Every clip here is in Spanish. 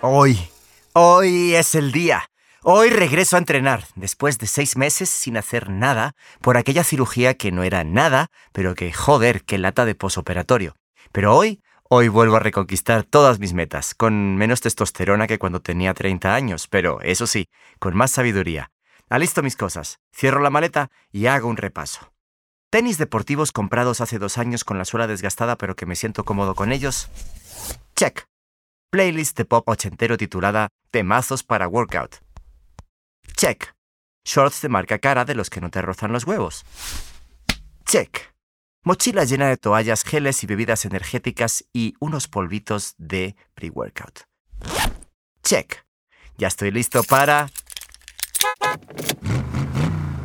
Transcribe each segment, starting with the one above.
Hoy, hoy es el día. Hoy regreso a entrenar, después de seis meses sin hacer nada, por aquella cirugía que no era nada, pero que, joder, qué lata de posoperatorio. Pero hoy, hoy vuelvo a reconquistar todas mis metas, con menos testosterona que cuando tenía 30 años, pero eso sí, con más sabiduría. Alisto mis cosas, cierro la maleta y hago un repaso. Tenis deportivos comprados hace dos años con la suela desgastada pero que me siento cómodo con ellos. Check. Playlist de pop ochentero titulada Temazos para Workout. Check. Shorts de marca cara de los que no te rozan los huevos. Check. Mochila llena de toallas, geles y bebidas energéticas y unos polvitos de pre-workout. Check. Ya estoy listo para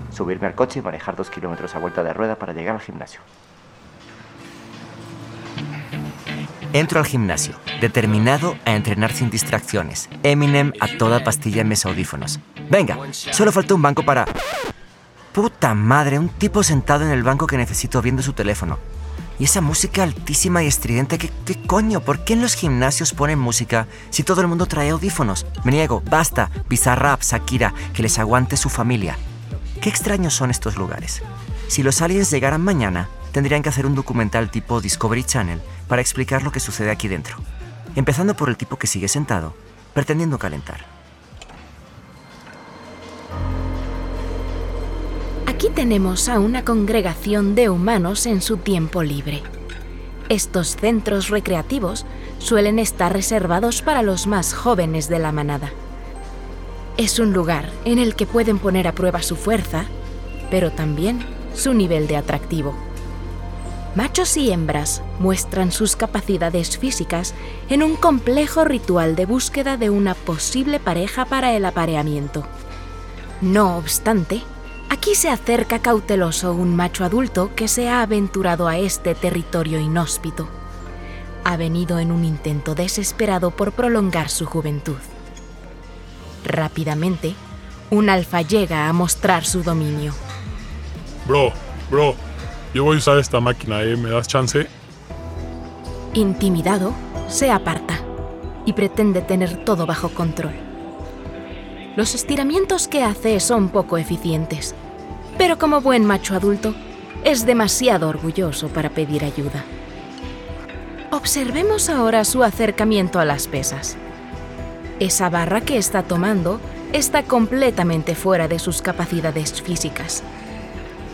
subirme al coche y manejar dos kilómetros a vuelta de rueda para llegar al gimnasio. Entro al gimnasio, determinado a entrenar sin distracciones. Eminem a toda pastilla en mis audífonos. Venga, solo falta un banco para... Puta madre, un tipo sentado en el banco que necesito viendo su teléfono. Y esa música altísima y estridente, ¿qué, ¿qué, coño? ¿Por qué en los gimnasios ponen música si todo el mundo trae audífonos? Me niego, basta, Bizarrap, Shakira, que les aguante su familia. Qué extraños son estos lugares. Si los aliens llegaran mañana, tendrían que hacer un documental tipo Discovery Channel para explicar lo que sucede aquí dentro. Empezando por el tipo que sigue sentado, pretendiendo calentar. Aquí tenemos a una congregación de humanos en su tiempo libre. Estos centros recreativos suelen estar reservados para los más jóvenes de la manada. Es un lugar en el que pueden poner a prueba su fuerza, pero también su nivel de atractivo. Machos y hembras muestran sus capacidades físicas en un complejo ritual de búsqueda de una posible pareja para el apareamiento. No obstante, Aquí se acerca cauteloso un macho adulto que se ha aventurado a este territorio inhóspito. Ha venido en un intento desesperado por prolongar su juventud. Rápidamente, un alfa llega a mostrar su dominio. Bro, bro, yo voy a usar esta máquina, ¿eh? ¿Me das chance? Intimidado, se aparta y pretende tener todo bajo control. Los estiramientos que hace son poco eficientes, pero como buen macho adulto, es demasiado orgulloso para pedir ayuda. Observemos ahora su acercamiento a las pesas. Esa barra que está tomando está completamente fuera de sus capacidades físicas.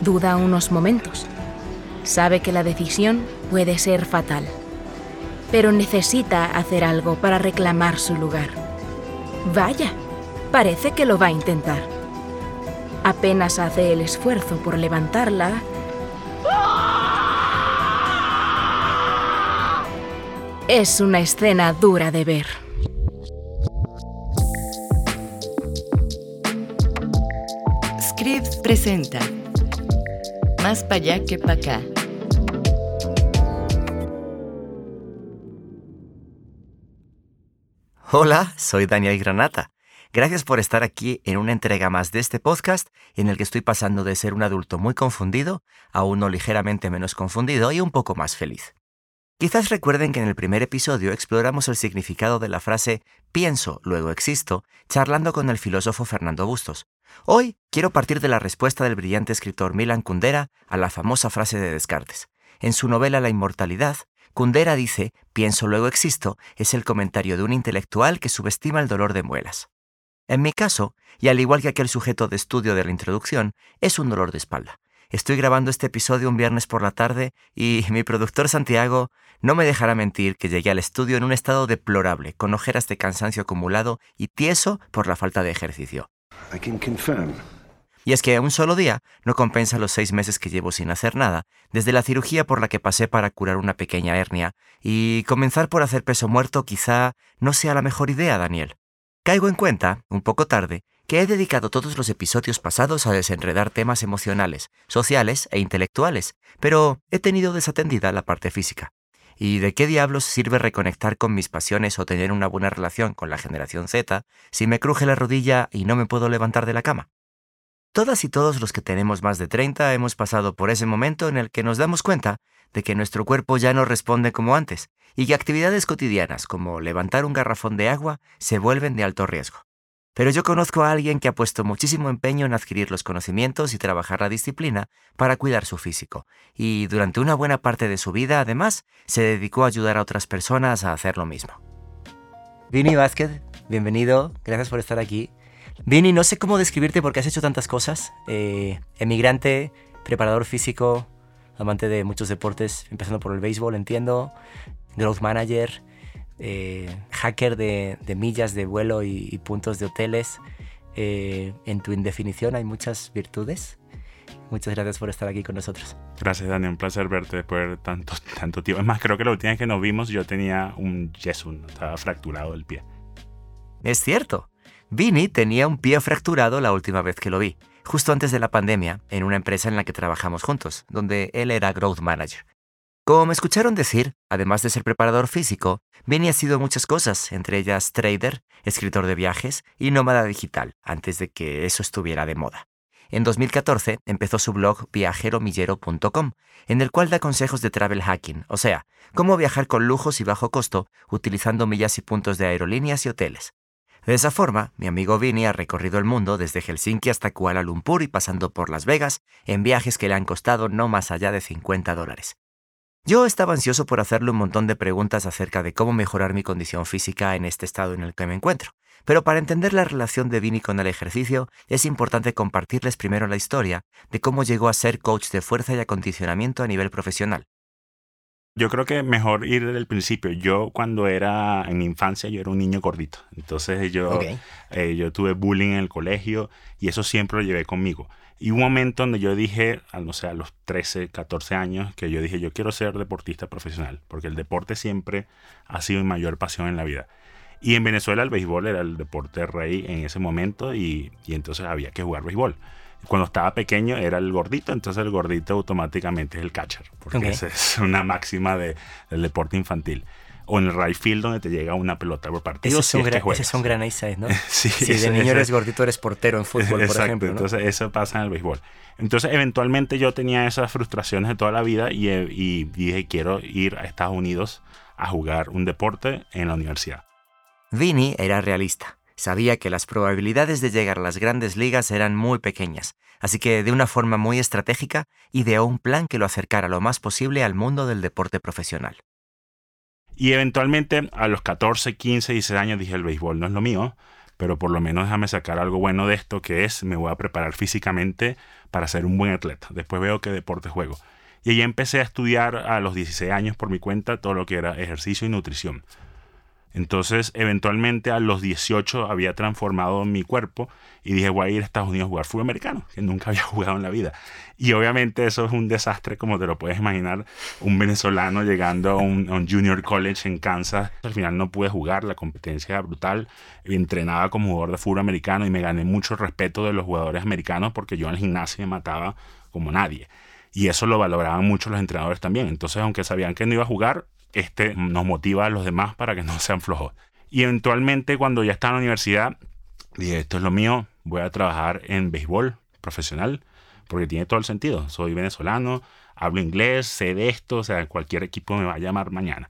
Duda unos momentos. Sabe que la decisión puede ser fatal, pero necesita hacer algo para reclamar su lugar. Vaya, parece que lo va a intentar. Apenas hace el esfuerzo por levantarla, es una escena dura de ver. Scripps presenta Más para allá que para acá. Hola, soy Daniel Granata. Gracias por estar aquí en una entrega más de este podcast en el que estoy pasando de ser un adulto muy confundido a uno ligeramente menos confundido y un poco más feliz. Quizás recuerden que en el primer episodio exploramos el significado de la frase pienso, luego existo, charlando con el filósofo Fernando Bustos. Hoy quiero partir de la respuesta del brillante escritor Milan Kundera a la famosa frase de Descartes. En su novela La inmortalidad, Kundera dice, pienso luego existo, es el comentario de un intelectual que subestima el dolor de muelas. En mi caso, y al igual que aquel sujeto de estudio de la introducción, es un dolor de espalda. Estoy grabando este episodio un viernes por la tarde y mi productor Santiago no me dejará mentir que llegué al estudio en un estado deplorable, con ojeras de cansancio acumulado y tieso por la falta de ejercicio. I can confirm. Y es que un solo día no compensa los seis meses que llevo sin hacer nada, desde la cirugía por la que pasé para curar una pequeña hernia, y comenzar por hacer peso muerto quizá no sea la mejor idea, Daniel. Caigo en cuenta, un poco tarde, que he dedicado todos los episodios pasados a desenredar temas emocionales, sociales e intelectuales, pero he tenido desatendida la parte física. ¿Y de qué diablos sirve reconectar con mis pasiones o tener una buena relación con la generación Z si me cruje la rodilla y no me puedo levantar de la cama? Todas y todos los que tenemos más de 30 hemos pasado por ese momento en el que nos damos cuenta de que nuestro cuerpo ya no responde como antes y que actividades cotidianas como levantar un garrafón de agua se vuelven de alto riesgo. Pero yo conozco a alguien que ha puesto muchísimo empeño en adquirir los conocimientos y trabajar la disciplina para cuidar su físico, y durante una buena parte de su vida, además, se dedicó a ayudar a otras personas a hacer lo mismo. Vini Vázquez, bienvenido, gracias por estar aquí. Vini, no sé cómo describirte porque has hecho tantas cosas. Eh, emigrante, preparador físico, amante de muchos deportes, empezando por el béisbol, entiendo, growth manager, eh, hacker de, millas de vuelo y, puntos de hoteles. Eh, en tu indefinición hay muchas virtudes. Muchas gracias por estar aquí con nosotros. Gracias, Dani. Un placer verte después de tanto, tanto tiempo. Es más, creo que la última vez que nos vimos yo tenía un yeso, estaba fracturado el pie. Es cierto. Vini tenía un pie fracturado la última vez que lo vi, justo antes de la pandemia, en una empresa en la que trabajamos juntos, donde él era Growth Manager. Como me escucharon decir, además de ser preparador físico, Vini ha sido muchas cosas, entre ellas trader, escritor de viajes y nómada digital, antes de que eso estuviera de moda. En 2014 empezó su blog viajeromillero.com, en el cual da consejos de travel hacking, o sea, cómo viajar con lujos y bajo costo utilizando millas y puntos de aerolíneas y hoteles. De esa forma, mi amigo Vini ha recorrido el mundo desde Helsinki hasta Kuala Lumpur y pasando por Las Vegas en viajes que le han costado no más allá de 50 dólares. Yo estaba ansioso por hacerle un montón de preguntas acerca de cómo mejorar mi condición física en este estado en el que me encuentro, pero para entender la relación de Vini con el ejercicio es importante compartirles primero la historia de cómo llegó a ser coach de fuerza y acondicionamiento a nivel profesional. Yo creo que mejor ir desde el principio. Yo cuando era en mi infancia, yo era un niño gordito. Entonces yo, eh, yo tuve bullying en el colegio y eso siempre lo llevé conmigo. Y un momento donde yo dije, no sé, a los 13, 14 años, que yo dije, yo quiero ser deportista profesional, porque el deporte siempre ha sido mi mayor pasión en la vida. Y en Venezuela el béisbol era el deporte rey en ese momento y, y entonces había que jugar béisbol cuando estaba pequeño era el gordito, entonces el gordito automáticamente es el catcher, porque esa es una máxima de, del deporte infantil. O en el right field donde te llega una pelota por partido. Ese, es son gran ¿no? sí, si de niño eres gordito, eres portero en fútbol, por ejemplo. Entonces eso pasa en el béisbol. Entonces eventualmente yo tenía esas frustraciones de toda la vida y, y dije quiero ir a Estados Unidos a jugar un deporte en la universidad. Vinny era realista Sabía que las probabilidades de llegar a las grandes ligas eran muy pequeñas, así que de una forma muy estratégica ideó un plan que lo acercara lo más posible al mundo del deporte profesional. Y eventualmente a los 14, 15, 16 años dije el béisbol no es lo mío, pero por lo menos déjame sacar algo bueno de esto que es me voy a preparar físicamente para ser un buen atleta. Después veo qué deporte juego. Y ahí empecé a estudiar a los 16 años por mi cuenta todo lo que era ejercicio y nutrición. Entonces, eventualmente a los 18 había transformado mi cuerpo y dije, voy a ir a Estados Unidos a jugar fútbol americano, que nunca había jugado en la vida. Y obviamente eso es un desastre, como te lo puedes imaginar, un venezolano llegando a un, junior college en Kansas. Al final no pude jugar, la competencia era brutal. Entrenaba como jugador de fútbol americano y me gané mucho respeto de los jugadores americanos porque yo en el gimnasio me mataba como nadie. Y eso lo valoraban mucho los entrenadores también. Entonces, aunque sabían que no iba a jugar, este nos motiva a los demás para que no sean flojos. Y eventualmente cuando ya estaba en la universidad, dije, esto es lo mío, voy a trabajar en béisbol profesional, porque tiene todo el sentido. Soy venezolano, hablo inglés, sé de esto, o sea, cualquier equipo me va a llamar mañana.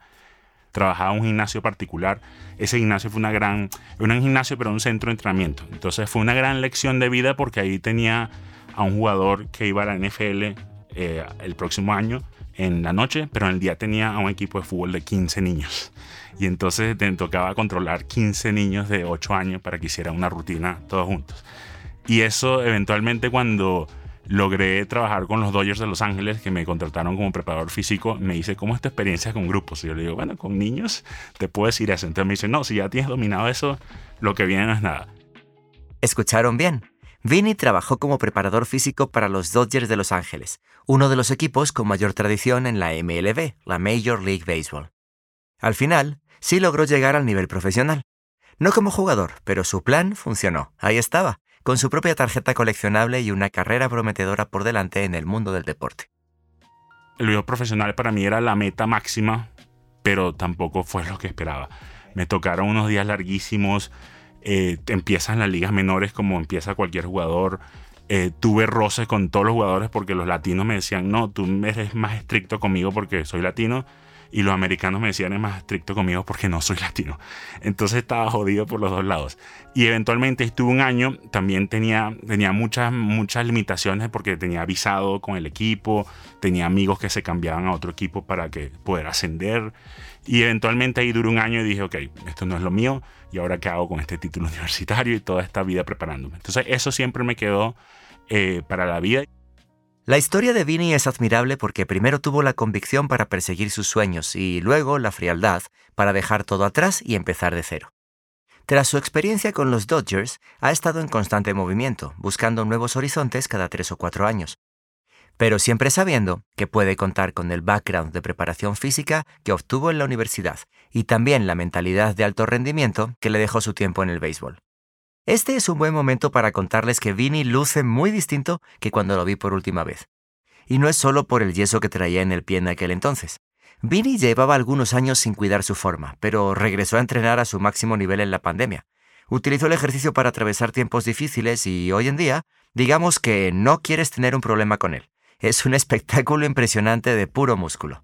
Trabajaba en un gimnasio particular. Ese gimnasio fue una gran, un gimnasio, pero un centro de entrenamiento. Entonces fue una gran lección de vida porque ahí tenía a un jugador que iba a la NFL eh, el próximo año en la noche, pero en el día tenía a un equipo de fútbol de 15 niños. Y entonces te tocaba controlar 15 niños de 8 años para que hicieran una rutina todos juntos. Y eso eventualmente cuando logré trabajar con los Dodgers de Los Ángeles, que me contrataron como preparador físico, me dice, ¿cómo es tu experiencia con grupos? Y yo le digo, bueno, con niños te puedo decir eso. Entonces me dice, no, si ya tienes dominado eso, lo que viene no es nada. ¿Escucharon bien? Vinny trabajó como preparador físico para los Dodgers de Los Ángeles, uno de los equipos con mayor tradición en la MLB, la Major League Baseball. Al final, sí logró llegar al nivel profesional. No como jugador, pero su plan funcionó. Ahí estaba, con su propia tarjeta coleccionable y una carrera prometedora por delante en el mundo del deporte. El video profesional para mí era la meta máxima, pero tampoco fue lo que esperaba. Me tocaron unos días larguísimos, eh, empiezas en las ligas menores como empieza cualquier jugador. eh, tuve roces con todos los jugadores porque los latinos me decían, no, tú eres más estricto conmigo porque soy latino. Y los americanos me decían, es más estricto conmigo porque no soy latino. Entonces estaba jodido por los dos lados. Y eventualmente estuve un año, también tenía, tenía muchas, muchas limitaciones porque tenía visado con el equipo, tenía amigos que se cambiaban a otro equipo para que poder ascender. Y eventualmente ahí duró un año y dije, ok, esto no es lo mío. ¿Y ahora qué hago con este título universitario y toda esta vida preparándome? Entonces eso siempre me quedó eh, para la vida. La historia de Vinny es admirable porque primero tuvo la convicción para perseguir sus sueños y luego la frialdad para dejar todo atrás y empezar de cero. Tras su experiencia con los Dodgers, ha estado en constante movimiento, buscando nuevos horizontes cada tres o cuatro años. Pero siempre sabiendo que puede contar con el background de preparación física que obtuvo en la universidad y también la mentalidad de alto rendimiento que le dejó su tiempo en el béisbol. Este es un buen momento para contarles que Vinny luce muy distinto que cuando lo vi por última vez. Y no es solo por el yeso que traía en el pie en aquel entonces. Vinny llevaba algunos años sin cuidar su forma, pero regresó a entrenar a su máximo nivel en la pandemia. Utilizó el ejercicio para atravesar tiempos difíciles y hoy en día, digamos que no quieres tener un problema con él. Es un espectáculo impresionante de puro músculo.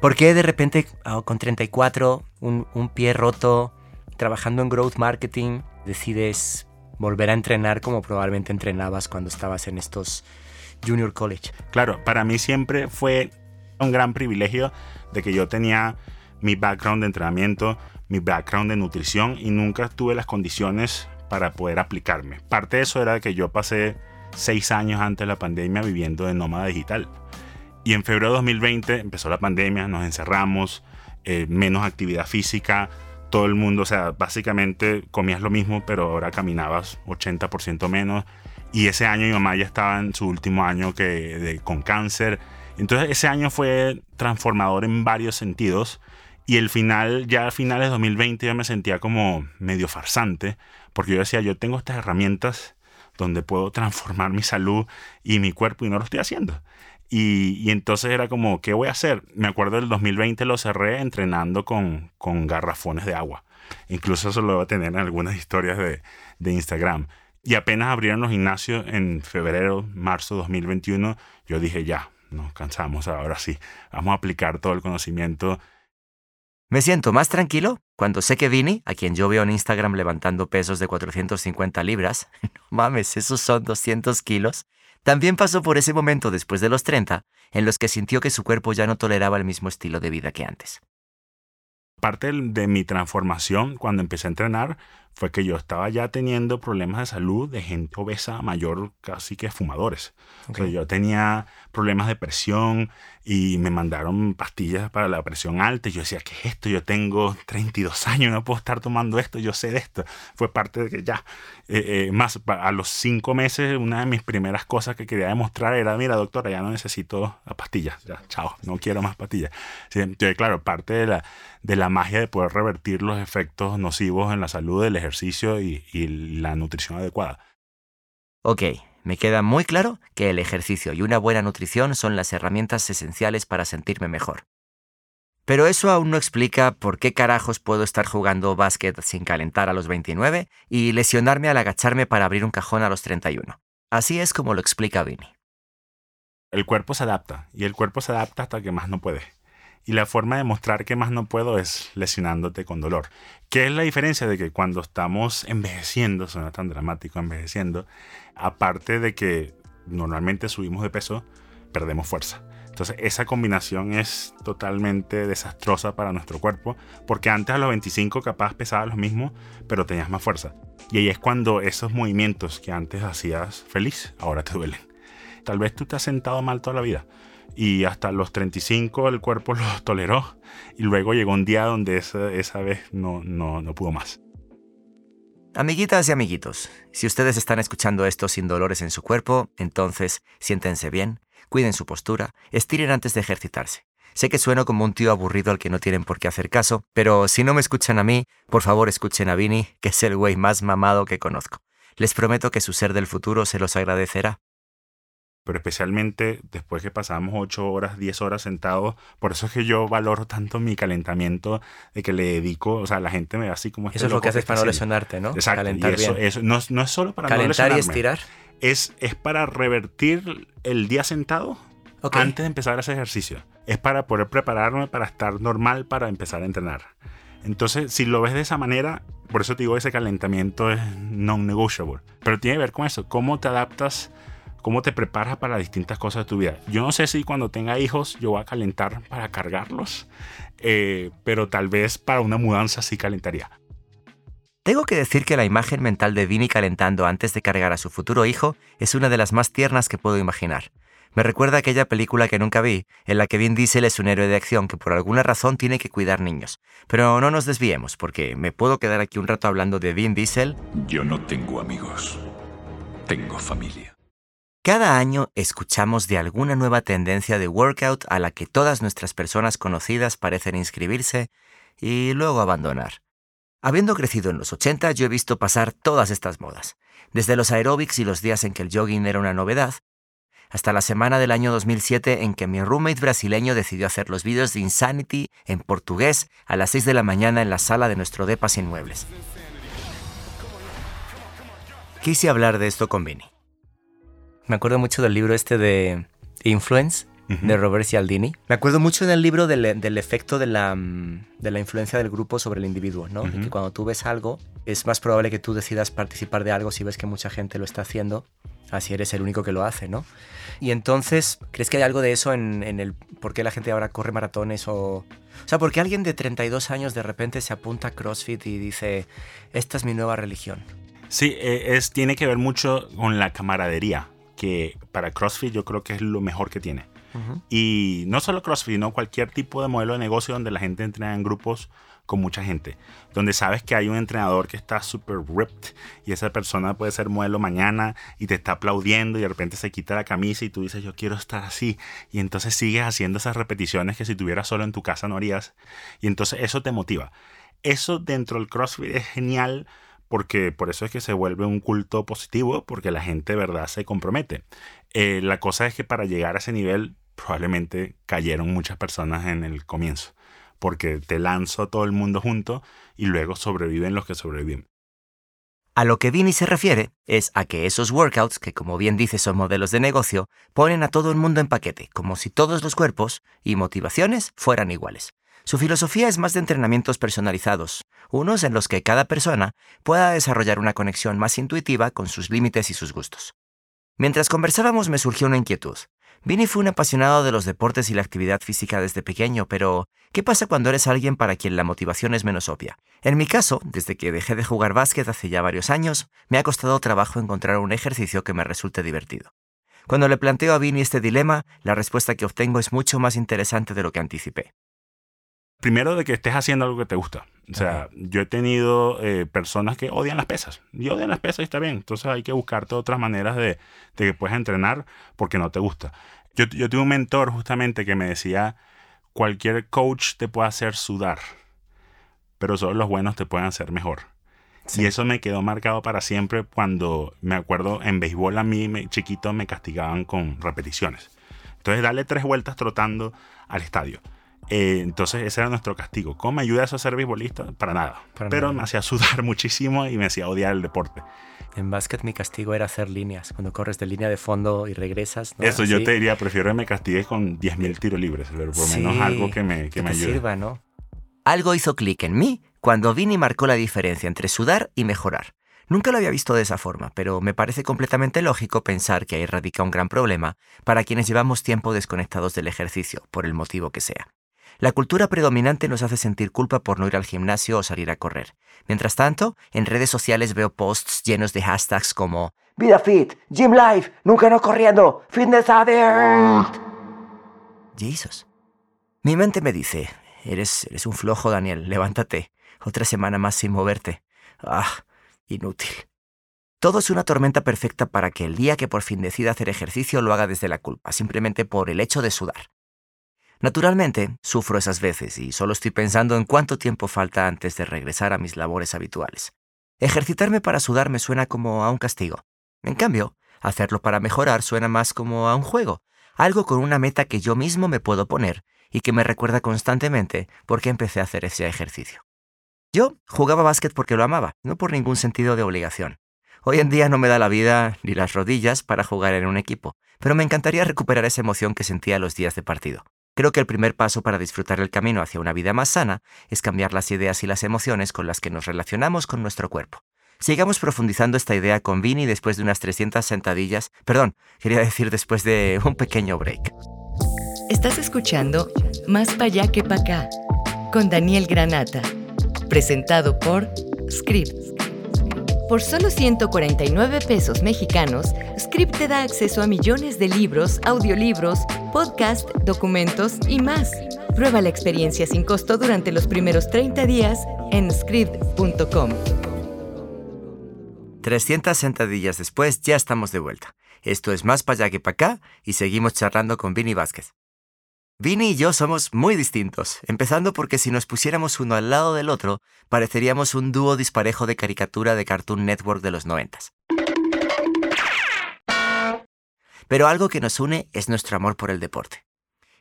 ¿Por qué de repente, ah, con 34, un, un pie roto, trabajando en growth marketing, decides volver a entrenar como probablemente entrenabas cuando estabas en estos junior college? Claro, para mí siempre fue un gran privilegio de que yo tenía mi background de entrenamiento, mi background de nutrición y nunca tuve las condiciones para poder aplicarme. Parte de eso era que yo pasé seis años antes de la pandemia viviendo de nómada digital. Y en febrero de 2020 empezó la pandemia, nos encerramos, eh, menos actividad física, todo el mundo, o sea, básicamente comías lo mismo, pero ahora caminabas 80% menos. Y ese año mi mamá ya estaba en su último año que, con cáncer. Entonces ese año fue transformador en varios sentidos. Y el final, ya a finales de 2020 yo me sentía como medio farsante, porque yo decía, yo tengo estas herramientas donde puedo transformar mi salud y mi cuerpo y no lo estoy haciendo. Y, entonces era como, ¿qué voy a hacer? Me acuerdo del 2020 lo cerré entrenando con, con garrafones de agua. Incluso eso lo voy a tener en algunas historias de, de Instagram. Y apenas abrieron los gimnasios en febrero, marzo de 2021, yo dije, ya, nos cansamos, ahora sí, vamos a aplicar todo el conocimiento. Me siento más tranquilo cuando sé que Vini, a quien yo veo en Instagram levantando pesos de 450 libras, no mames, esos son 200 kilos, también pasó por ese momento después de los 30 en los que sintió que su cuerpo ya no toleraba el mismo estilo de vida que antes. Parte de mi transformación cuando empecé a entrenar fue que yo estaba ya teniendo problemas de salud de gente obesa mayor, casi que fumadores. yo tenía problemas de presión y me mandaron pastillas para la presión alta. Y yo decía, ¿qué es esto? Yo tengo 32 años, no puedo estar tomando esto, yo sé de esto. Fue parte de que ya, eh, eh, más a los cinco meses, una de mis primeras cosas que quería demostrar era, mira, doctora, ya no necesito las pastillas, ya, chao, no quiero más pastillas. entonces, claro, parte de la, de la magia de poder revertir los efectos nocivos en la salud del ejercicio y, la nutrición adecuada. Ok, me queda muy claro que el ejercicio y una buena nutrición son las herramientas esenciales para sentirme mejor. Pero eso aún no explica por qué carajos puedo estar jugando básquet sin calentar a los 29 y lesionarme al agacharme para abrir un cajón a los 31. Así es como lo explica Vinny. El cuerpo se adapta y el cuerpo se adapta hasta que más no puede. Y la forma de mostrar que más no puedo es lesionándote con dolor. ¿Qué es la diferencia de que cuando estamos envejeciendo, suena tan dramático envejeciendo, aparte de que normalmente subimos de peso, perdemos fuerza? Entonces esa combinación es totalmente desastrosa para nuestro cuerpo, porque antes a los 25 capaz pesabas lo mismo, pero tenías más fuerza. Y ahí es cuando esos movimientos que antes hacías feliz, ahora te duelen. Tal vez tú te has sentado mal toda la vida, y hasta los 35 el cuerpo lo toleró y luego llegó un día donde esa, esa vez no, no, no pudo más. Amiguitas y amiguitos, si ustedes están escuchando esto sin dolores en su cuerpo, entonces siéntense bien, cuiden su postura, estiren antes de ejercitarse. Sé que sueno como un tío aburrido al que no tienen por qué hacer caso, pero si no me escuchan a mí, por favor escuchen a Vini, que es el güey más mamado que conozco. Les prometo que su ser del futuro se los agradecerá pero especialmente después que pasamos 8 horas, 10 horas sentados, por eso es que yo valoro tanto mi calentamiento de que le dedico, o sea, la gente me ve así como... Este eso es lo que haces para no lesionarte, ¿no? Exacto, Calentar eso, bien. Eso, no, no, es solo para Calentar y estirar. Es, es para revertir el día sentado Ok. antes de empezar ese ejercicio. Es para poder prepararme para estar normal para empezar a entrenar. Entonces, si lo ves de esa manera, por eso te digo ese calentamiento es non-negotiable. Pero tiene que ver con eso, cómo te adaptas, cómo te preparas para las distintas cosas de tu vida. Yo no sé si cuando tenga hijos yo voy a calentar para cargarlos, eh, pero tal vez para una mudanza sí calentaría. Tengo que decir que la imagen mental de Vinny calentando antes de cargar a su futuro hijo es una de las más tiernas que puedo imaginar. Me recuerda a aquella película que nunca vi, en la que Vin Diesel es un héroe de acción que por alguna razón tiene que cuidar niños. Pero no nos desviemos, porque me puedo quedar aquí un rato hablando de Vin Diesel. Yo no tengo amigos. Tengo familia. Cada año escuchamos de alguna nueva tendencia de workout a la que todas nuestras personas conocidas parecen inscribirse y luego abandonar. Habiendo crecido en los 80, yo he visto pasar todas estas modas, desde los aeróbics y los días en que el jogging era una novedad, hasta la semana del año 2007 en que mi roommate brasileño decidió hacer los vídeos de Insanity en portugués a las 6 de la mañana en la sala de nuestro depa sin muebles. Quise hablar de esto con Vinny. Me acuerdo mucho del libro este de Influence, de Robert Cialdini. Me acuerdo mucho del libro del, del efecto de la, mm, de la influencia del grupo sobre el individuo, ¿no? Y que cuando tú ves algo, es más probable que tú decidas participar de algo si ves que mucha gente lo está haciendo, así eres el único que lo hace, ¿no? Y entonces, ¿crees que hay algo de eso en, en el por qué la gente ahora corre maratones o... O sea, ¿por qué alguien de 32 años de repente se apunta a CrossFit y dice, esta es mi nueva religión? Sí, eh, es, tiene que ver mucho con la camaradería, que para CrossFit yo creo que es lo mejor que tiene. Y no solo CrossFit, sino cualquier tipo de modelo de negocio donde la gente entrena en grupos con mucha gente. Donde sabes que hay un entrenador que está súper ripped y esa persona puede ser modelo mañana y te está aplaudiendo y de repente se quita la camisa y tú dices yo quiero estar así. Y entonces sigues haciendo esas repeticiones que si tuvieras solo en tu casa no harías. Y entonces eso te motiva. Eso dentro del CrossFit es genial porque por eso es que se vuelve un culto positivo, porque la gente verdad se compromete. Eh, la cosa es que para llegar a ese nivel probablemente cayeron muchas personas en el comienzo, porque te lanzo a todo el mundo junto y luego sobreviven los que sobreviven. A lo que Vinny se refiere es a que esos workouts, que como bien dice son modelos de negocio, ponen a todo el mundo en paquete, como si todos los cuerpos y motivaciones fueran iguales. Su filosofía es más de entrenamientos personalizados, unos en los que cada persona pueda desarrollar una conexión más intuitiva con sus límites y sus gustos. Mientras conversábamos me surgió una inquietud. Vinny fue un apasionado de los deportes y la actividad física desde pequeño, pero ¿qué pasa cuando eres alguien para quien la motivación es menos obvia? En mi caso, desde que dejé de jugar básquet hace ya varios años, me ha costado trabajo encontrar un ejercicio que me resulte divertido. Cuando le planteo a Vinny este dilema, la respuesta que obtengo es mucho más interesante de lo que anticipé. Primero de que estés haciendo algo que te gusta. O sea, yo he tenido eh, personas que odian las pesas. Y odian las pesas y está bien. Entonces hay que buscarte otras maneras de, de que puedas entrenar porque no te gusta. Yo, yo tuve un mentor justamente que me decía, cualquier coach te puede hacer sudar, pero solo los buenos te pueden hacer mejor. Y eso me quedó marcado para siempre cuando me acuerdo en béisbol a mí me- chiquito me castigaban con repeticiones. Entonces darle tres vueltas trotando al estadio. Eh, entonces ese era nuestro castigo. ¿Cómo me ayuda eso a ser beisbolista? Para nada. Para Pero nada. me hacía sudar muchísimo y me hacía odiar el deporte. En básquet mi castigo era hacer líneas, cuando corres de línea de fondo y regresas. ¿no? Eso yo te diría, prefiero que me castigues con 10.000 tiros libres, pero por lo menos Sí, algo que me, que me te ayude. sirva, ¿no? Algo hizo clic en mí cuando Vinny marcó la diferencia entre sudar y mejorar. Nunca lo había visto de esa forma, pero me parece completamente lógico pensar que ahí radica un gran problema para quienes llevamos tiempo desconectados del ejercicio, por el motivo que sea. La cultura predominante nos hace sentir culpa por no ir al gimnasio o salir a correr. Mientras tanto, en redes sociales veo posts llenos de hashtags como Vida Fit, Gym Life, nunca no corriendo, Fitness Addict. Jesus. Mi mente me dice, eres, eres un flojo, Daniel, levántate. Otra semana más sin moverte. Ah, inútil. Todo es una tormenta perfecta para que el día que por fin decida hacer ejercicio lo haga desde la culpa, simplemente por el hecho de sudar. Naturalmente, sufro esas veces y solo estoy pensando en cuánto tiempo falta antes de regresar a mis labores habituales. Ejercitarme para sudar me suena como a un castigo. En cambio, hacerlo para mejorar suena más como a un juego, algo con una meta que yo mismo me puedo poner y que me recuerda constantemente por qué empecé a hacer ese ejercicio. Yo jugaba básquet porque lo amaba, no por ningún sentido de obligación. Hoy en día no me da la vida ni las rodillas para jugar en un equipo, pero me encantaría recuperar esa emoción que sentía los días de partido. Creo que el primer paso para disfrutar el camino hacia una vida más sana es cambiar las ideas y las emociones con las que nos relacionamos con nuestro cuerpo. Sigamos profundizando esta idea con Vini después de unas 300 sentadillas, perdón, quería decir después de un pequeño break. Estás escuchando Más para allá que para acá con Daniel Granata, presentado por Script. Por solo 149 pesos mexicanos, Script te da acceso a millones de libros, audiolibros, podcasts, documentos y más. Prueba la experiencia sin costo durante los primeros 30 días en script.com. 300 sentadillas después ya estamos de vuelta. Esto es más para allá que para acá y seguimos charlando con Vini Vázquez. Vini y yo somos muy distintos, empezando porque si nos pusiéramos uno al lado del otro, pareceríamos un dúo disparejo de caricatura de Cartoon Network de los noventas. Pero algo que nos une es nuestro amor por el deporte.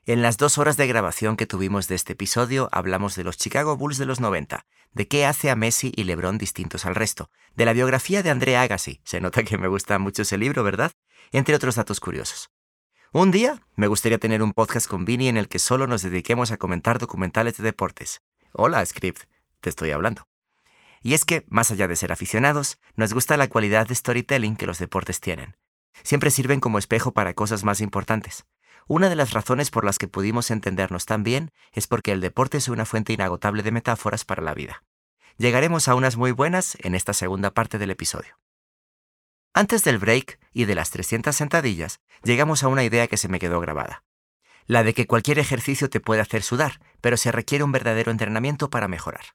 En las dos horas de grabación que tuvimos de este episodio hablamos de los Chicago Bulls de los 90, de qué hace a Messi y LeBron distintos al resto, de la biografía de André Agassi, se nota que me gusta mucho ese libro, ¿verdad? Entre otros datos curiosos. Un día me gustaría tener un podcast con Vini en el que solo nos dediquemos a comentar documentales de deportes. Hola, Script, te estoy hablando. Y es que, más allá de ser aficionados, nos gusta la cualidad de storytelling que los deportes tienen. Siempre sirven como espejo para cosas más importantes. Una de las razones por las que pudimos entendernos tan bien es porque el deporte es una fuente inagotable de metáforas para la vida. Llegaremos a unas muy buenas en esta segunda parte del episodio. Antes del break y de las 300 sentadillas, llegamos a una idea que se me quedó grabada. La de que cualquier ejercicio te puede hacer sudar, pero se requiere un verdadero entrenamiento para mejorar.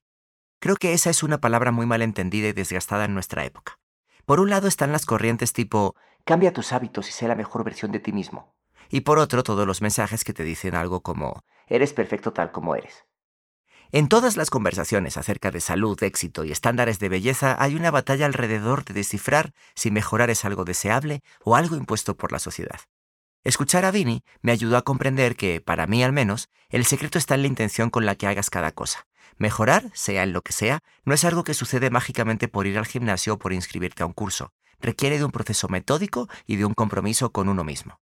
Creo que esa es una palabra muy mal entendida y desgastada en nuestra época. Por un lado están las corrientes tipo, cambia tus hábitos y sé la mejor versión de ti mismo. Y por otro, todos los mensajes que te dicen algo como, eres perfecto tal como eres. En todas las conversaciones acerca de salud, éxito y estándares de belleza hay una batalla alrededor de descifrar si mejorar es algo deseable o algo impuesto por la sociedad. Escuchar a Vini me ayudó a comprender que, para mí al menos, el secreto está en la intención con la que hagas cada cosa. Mejorar, sea en lo que sea, no es algo que sucede mágicamente por ir al gimnasio o por inscribirte a un curso. Requiere de un proceso metódico y de un compromiso con uno mismo.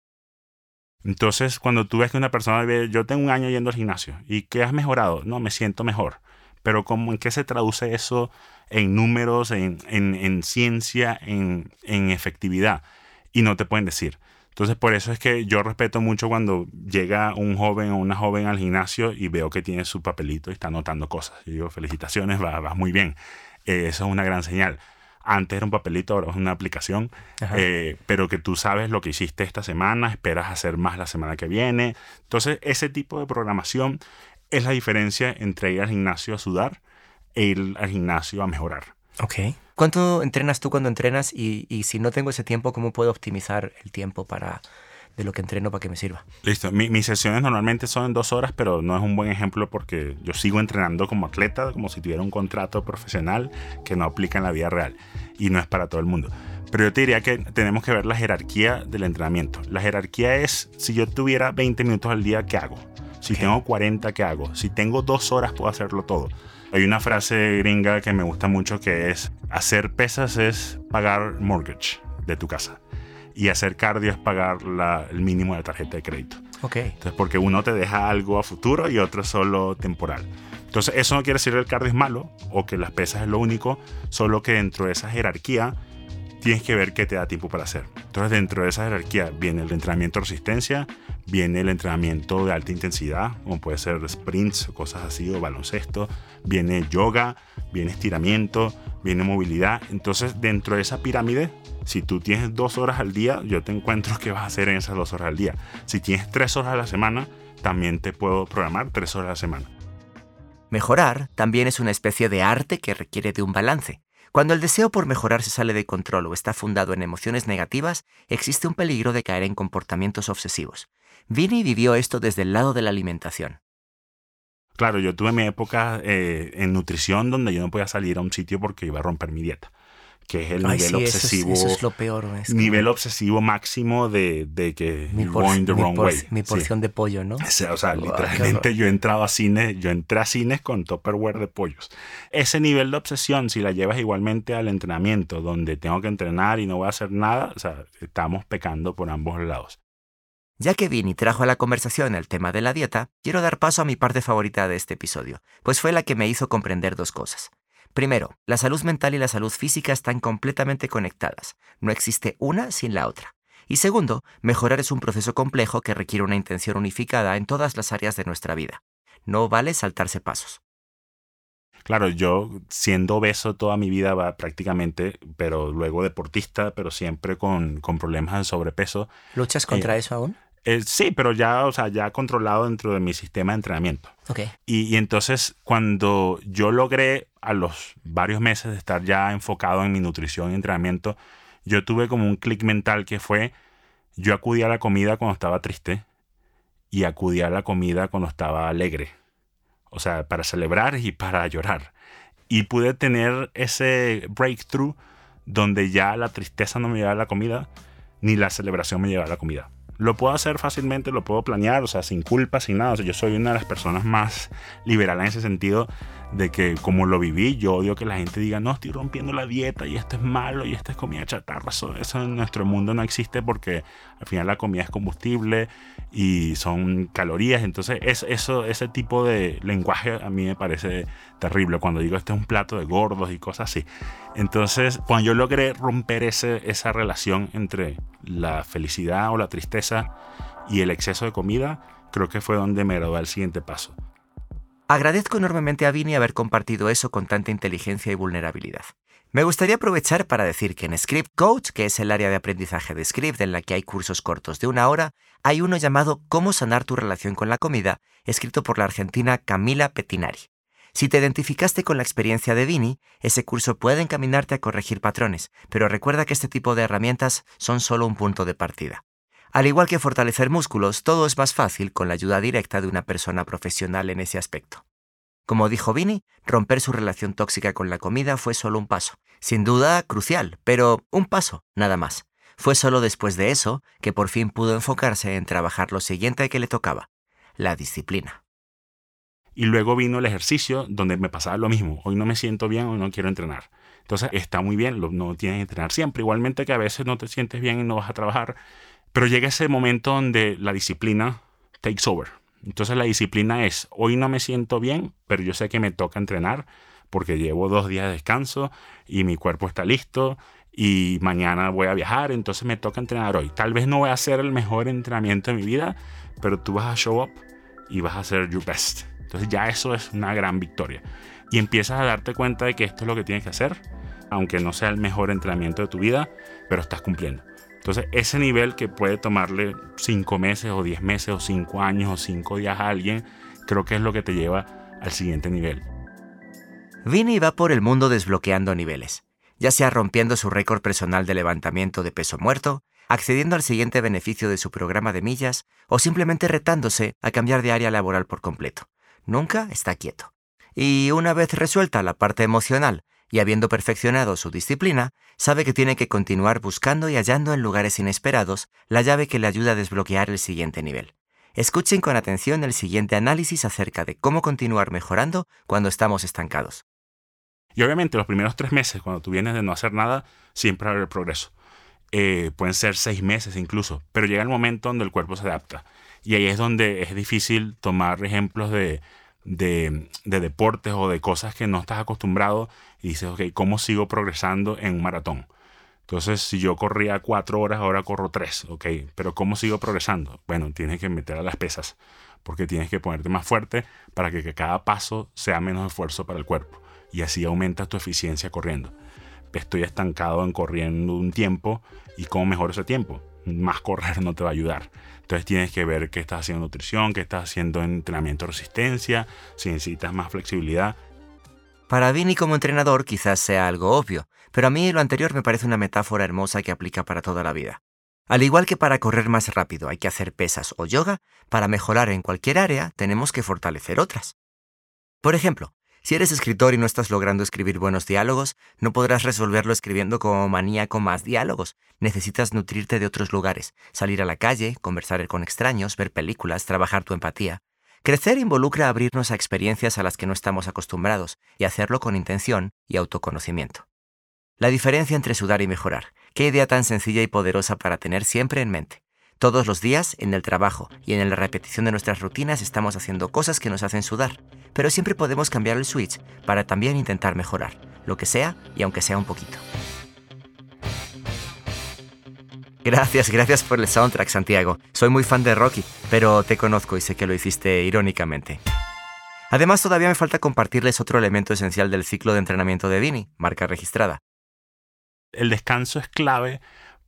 Entonces, cuando tú ves que una persona ve, yo tengo un año yendo al gimnasio y que has mejorado, no, me siento mejor. Pero ¿cómo, ¿en qué se traduce eso en números, en, en, ciencia, en, en efectividad? Y no te pueden decir. Entonces, por eso es que yo respeto mucho cuando llega un joven o una joven al gimnasio y veo que tiene su papelito y está anotando cosas. Y digo, felicitaciones, vas va muy bien. Eh, eso es una gran señal. Antes era un papelito, ahora es una aplicación, eh, pero que tú sabes lo que hiciste esta semana, esperas hacer más la semana que viene. Entonces, ese tipo de programación es la diferencia entre ir al gimnasio a sudar e ir al gimnasio a mejorar. Ok. ¿Cuánto entrenas tú cuando entrenas? Y, y si no tengo ese tiempo, ¿cómo puedo optimizar el tiempo para de lo que entreno para que me sirva. Listo. mis sesiones normalmente son dos horas, pero no es un buen ejemplo porque yo sigo entrenando como atleta, como si tuviera un contrato profesional que no aplica en la vida real y no es para todo el mundo. Pero yo te diría que tenemos que ver la jerarquía del entrenamiento. La jerarquía es, si yo tuviera 20 minutos al día, ¿qué hago? Si tengo 40, ¿qué hago? Si tengo dos horas, puedo hacerlo todo. Hay una frase gringa que me gusta mucho que es, hacer pesas es pagar mortgage de tu casa y hacer cardio es pagar el mínimo de la tarjeta de crédito. Ok. Entonces, porque uno te deja algo a futuro y otro solo temporal. Entonces, eso no quiere decir que el cardio es malo o que las pesas es lo único, solo que dentro de esa jerarquía tienes que ver qué te da tiempo para hacer. Entonces, dentro de esa jerarquía viene el entrenamiento de resistencia, viene el entrenamiento de alta intensidad, como puede ser sprints cosas así, o baloncesto, viene yoga, viene estiramiento, viene movilidad. Entonces, dentro de esa pirámide si tú tienes dos horas al día, yo te encuentro qué vas a hacer en esas dos horas al día. Si tienes tres horas a la semana, también te puedo programar tres horas a la semana. Mejorar también es una especie de arte que requiere de un balance. Cuando el deseo por mejorar se sale de control o está fundado en emociones negativas, existe un peligro de caer en comportamientos obsesivos. Vini vivió esto desde el lado de la alimentación. Claro, yo tuve mi época eh, en nutrición donde yo no podía salir a un sitio porque iba a romper mi dieta que es el Ay, nivel sí, eso es- obsesivo. Eso es, lo peor. es como nivel obsesivo máximo de, de que mi, por- going the mi wrong por- way. mi Sí. porción de pollo, ¿no? O sea, o literalmente yo he entrado a cines, yo entré a cines con Tupperware de pollos. Ese nivel de obsesión, si la llevas igualmente al entrenamiento, donde tengo que entrenar y no voy a hacer nada, o sea, estamos pecando por ambos lados. Ya que Vini trajo a la conversación el tema de la dieta, quiero dar paso a mi parte favorita de este episodio, pues fue la que me hizo comprender dos cosas. Primero, la salud mental y la salud física están completamente conectadas. No existe una sin la otra. Y segundo, mejorar es un proceso complejo que requiere una intención unificada en todas las áreas de nuestra vida. No vale saltarse pasos. Claro, yo siendo obeso toda mi vida va prácticamente, pero luego deportista, pero siempre con, con problemas de sobrepeso. ¿Luchas contra eso aún? Eh, sí, pero ya, o sea, ya controlado dentro de mi sistema de entrenamiento. Ok. Y, y entonces cuando yo logré a los varios meses de estar ya enfocado en mi nutrición y entrenamiento, yo tuve como un clic mental que fue, yo acudía a la comida cuando estaba triste y acudía a la comida cuando estaba alegre. O sea, para celebrar y para llorar. Y pude tener ese breakthrough donde ya la tristeza no me llevaba a la comida, ni la celebración me llevaba a la comida. Lo puedo hacer fácilmente, lo puedo planear, o sea, sin culpa, sin nada. O sea, yo soy una de las personas más liberales en ese sentido de que como lo viví, yo odio que la gente diga, no, estoy rompiendo la dieta y esto es malo y esto es comida chatarra. Eso, eso en nuestro mundo no existe porque al final la comida es combustible y son calorías. Entonces, es, eso, ese tipo de lenguaje a mí me parece terrible cuando digo, este es un plato de gordos y cosas así. Entonces, cuando yo logré romper ese, esa relación entre la felicidad o la tristeza y el exceso de comida, creo que fue donde me gradué al siguiente paso. Agradezco enormemente a Vini haber compartido eso con tanta inteligencia y vulnerabilidad. Me gustaría aprovechar para decir que en Script Coach, que es el área de aprendizaje de Script en la que hay cursos cortos de una hora, hay uno llamado Cómo sanar tu relación con la comida, escrito por la argentina Camila Pettinari. Si te identificaste con la experiencia de Vini, ese curso puede encaminarte a corregir patrones, pero recuerda que este tipo de herramientas son solo un punto de partida. Al igual que fortalecer músculos, todo es más fácil con la ayuda directa de una persona profesional en ese aspecto. Como dijo Vini, romper su relación tóxica con la comida fue solo un paso. Sin duda, crucial, pero un paso, nada más. Fue solo después de eso que por fin pudo enfocarse en trabajar lo siguiente que le tocaba, la disciplina. Y luego vino el ejercicio donde me pasaba lo mismo. Hoy no me siento bien, hoy no quiero entrenar. Entonces está muy bien, no tienes que entrenar siempre. Igualmente que a veces no te sientes bien y no vas a trabajar. Pero llega ese momento donde la disciplina takes over. Entonces la disciplina es, hoy no me siento bien, pero yo sé que me toca entrenar porque llevo dos días de descanso y mi cuerpo está listo y mañana voy a viajar, entonces me toca entrenar hoy. Tal vez no voy a hacer el mejor entrenamiento de mi vida, pero tú vas a show up y vas a hacer your best. Entonces ya eso es una gran victoria. Y empiezas a darte cuenta de que esto es lo que tienes que hacer, aunque no sea el mejor entrenamiento de tu vida, pero estás cumpliendo. Entonces ese nivel que puede tomarle 5 meses o 10 meses o 5 años o 5 días a alguien, creo que es lo que te lleva al siguiente nivel. Vini va por el mundo desbloqueando niveles, ya sea rompiendo su récord personal de levantamiento de peso muerto, accediendo al siguiente beneficio de su programa de millas o simplemente retándose a cambiar de área laboral por completo. Nunca está quieto. Y una vez resuelta la parte emocional y habiendo perfeccionado su disciplina, sabe que tiene que continuar buscando y hallando en lugares inesperados la llave que le ayuda a desbloquear el siguiente nivel. Escuchen con atención el siguiente análisis acerca de cómo continuar mejorando cuando estamos estancados. Y obviamente los primeros tres meses, cuando tú vienes de no hacer nada, siempre va a haber progreso. Eh, pueden ser seis meses incluso, pero llega el momento donde el cuerpo se adapta. Y ahí es donde es difícil tomar ejemplos de, de, de deportes o de cosas que no estás acostumbrado y dices, ok, ¿cómo sigo progresando en un maratón? Entonces, si yo corría cuatro horas, ahora corro tres, ok, pero ¿cómo sigo progresando? Bueno, tienes que meter a las pesas, porque tienes que ponerte más fuerte para que, cada paso sea menos esfuerzo para el cuerpo y así aumentas tu eficiencia corriendo. Estoy estancado en corriendo un tiempo y cómo mejoro ese tiempo. Más correr no te va a ayudar. Entonces tienes que ver qué estás haciendo en nutrición, qué estás haciendo en entrenamiento resistencia, si necesitas más flexibilidad. Para Vini como entrenador quizás sea algo obvio, pero a mí lo anterior me parece una metáfora hermosa que aplica para toda la vida. Al igual que para correr más rápido hay que hacer pesas o yoga, para mejorar en cualquier área tenemos que fortalecer otras. Por ejemplo, Si eres escritor y no estás logrando escribir buenos diálogos, no podrás resolverlo escribiendo como maníaco más diálogos. Necesitas nutrirte de otros lugares, salir a la calle, conversar con extraños, ver películas, trabajar tu empatía. Crecer involucra abrirnos a experiencias a las que no estamos acostumbrados y hacerlo con intención y autoconocimiento. La diferencia entre sudar y mejorar. Qué idea tan sencilla y poderosa para tener siempre en mente. Todos los días, en el trabajo y en la repetición de nuestras rutinas, estamos haciendo cosas que nos hacen sudar, pero siempre podemos cambiar el switch para también intentar mejorar, lo que sea y aunque sea un poquito. Gracias, gracias por el soundtrack, Santiago. Soy muy fan de Rocky, pero te conozco y sé que lo hiciste irónicamente. Además, todavía me falta compartirles otro elemento esencial del ciclo de entrenamiento de Vini, marca registrada. El descanso es clave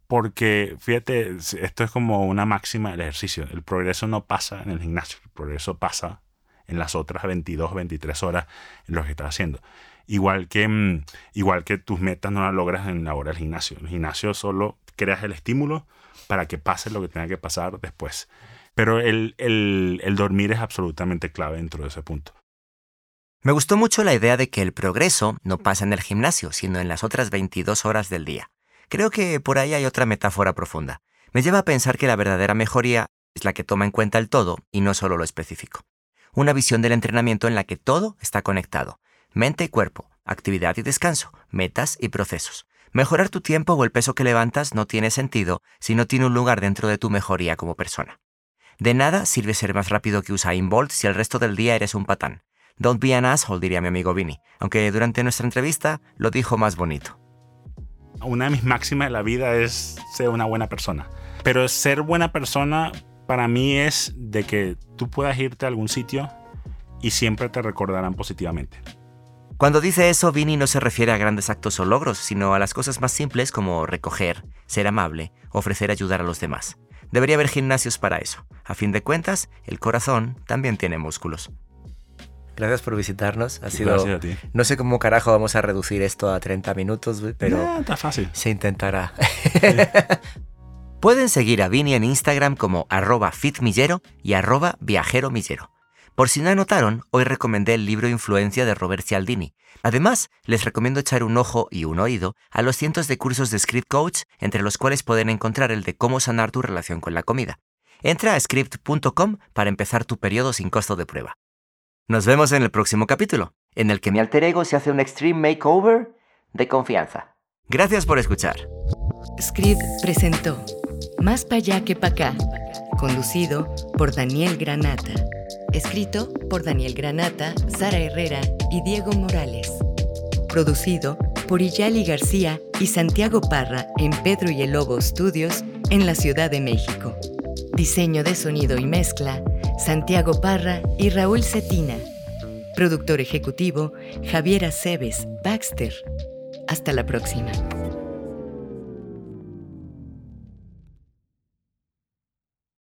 porque, fíjate, esto es como una máxima del ejercicio. El progreso no pasa en el gimnasio, el progreso pasa en las otras 22, 23 horas en lo que estás haciendo. Igual que, mm, igual que tus metas no las logras en la hora del gimnasio. En el gimnasio solo creas el estímulo para que pase lo que tenga que pasar después. Pero el, el, el dormir es absolutamente clave dentro de ese punto. Me gustó mucho la idea de que el progreso no pasa en el gimnasio, sino en las otras 22 horas del día. Creo que por ahí hay otra metáfora profunda. Me lleva a pensar que la verdadera mejoría es la que toma en cuenta el todo y no solo lo específico. Una visión del entrenamiento en la que todo está conectado. Mente y cuerpo, actividad y descanso, metas y procesos. Mejorar tu tiempo o el peso que levantas no tiene sentido si no tiene un lugar dentro de tu mejoría como persona. De nada sirve ser más rápido que Usain Bolt si el resto del día eres un patán. Don't be an asshole, diría mi amigo Vinny, aunque durante nuestra entrevista lo dijo más bonito una de mis máximas de la vida es ser una buena persona. Pero ser buena persona para mí es de que tú puedas irte a algún sitio y siempre te recordarán positivamente. Cuando dice eso, Vini no se refiere a grandes actos o logros, sino a las cosas más simples como recoger, ser amable, ofrecer ayudar a los demás. Debería haber gimnasios para eso. A fin de cuentas, el corazón también tiene músculos. Gracias por visitarnos. Ha sido. Gracias a ti. No sé cómo carajo vamos a reducir esto a 30 minutos, pero. Está fácil. Se intentará. Pueden seguir a Vini en Instagram como arroba fitmillero y arroba viajeromillero. Por si no anotaron, hoy recomendé el libro Influencia de Robert Cialdini. Además, les recomiendo echar un ojo y un oído a los cientos de cursos de Script Coach, entre los cuales pueden encontrar el de cómo sanar tu relación con la comida. Entra a script.com para empezar tu periodo sin costo de prueba. Nos vemos en el próximo capítulo, en el que mi alter ego se hace un extreme makeover de confianza. Gracias por escuchar. Script presentó Más pa' allá que pa' acá, conducido por Daniel Granata. Escrito por Daniel Granata, Sara Herrera y Diego Morales. Producido por Iyali García y Santiago Parra en Pedro y el Lobo Studios en la Ciudad de México. Diseño de sonido y mezcla, Santiago Parra y Raúl Cetina. Productor ejecutivo, Javier Aceves Baxter. Hasta la próxima.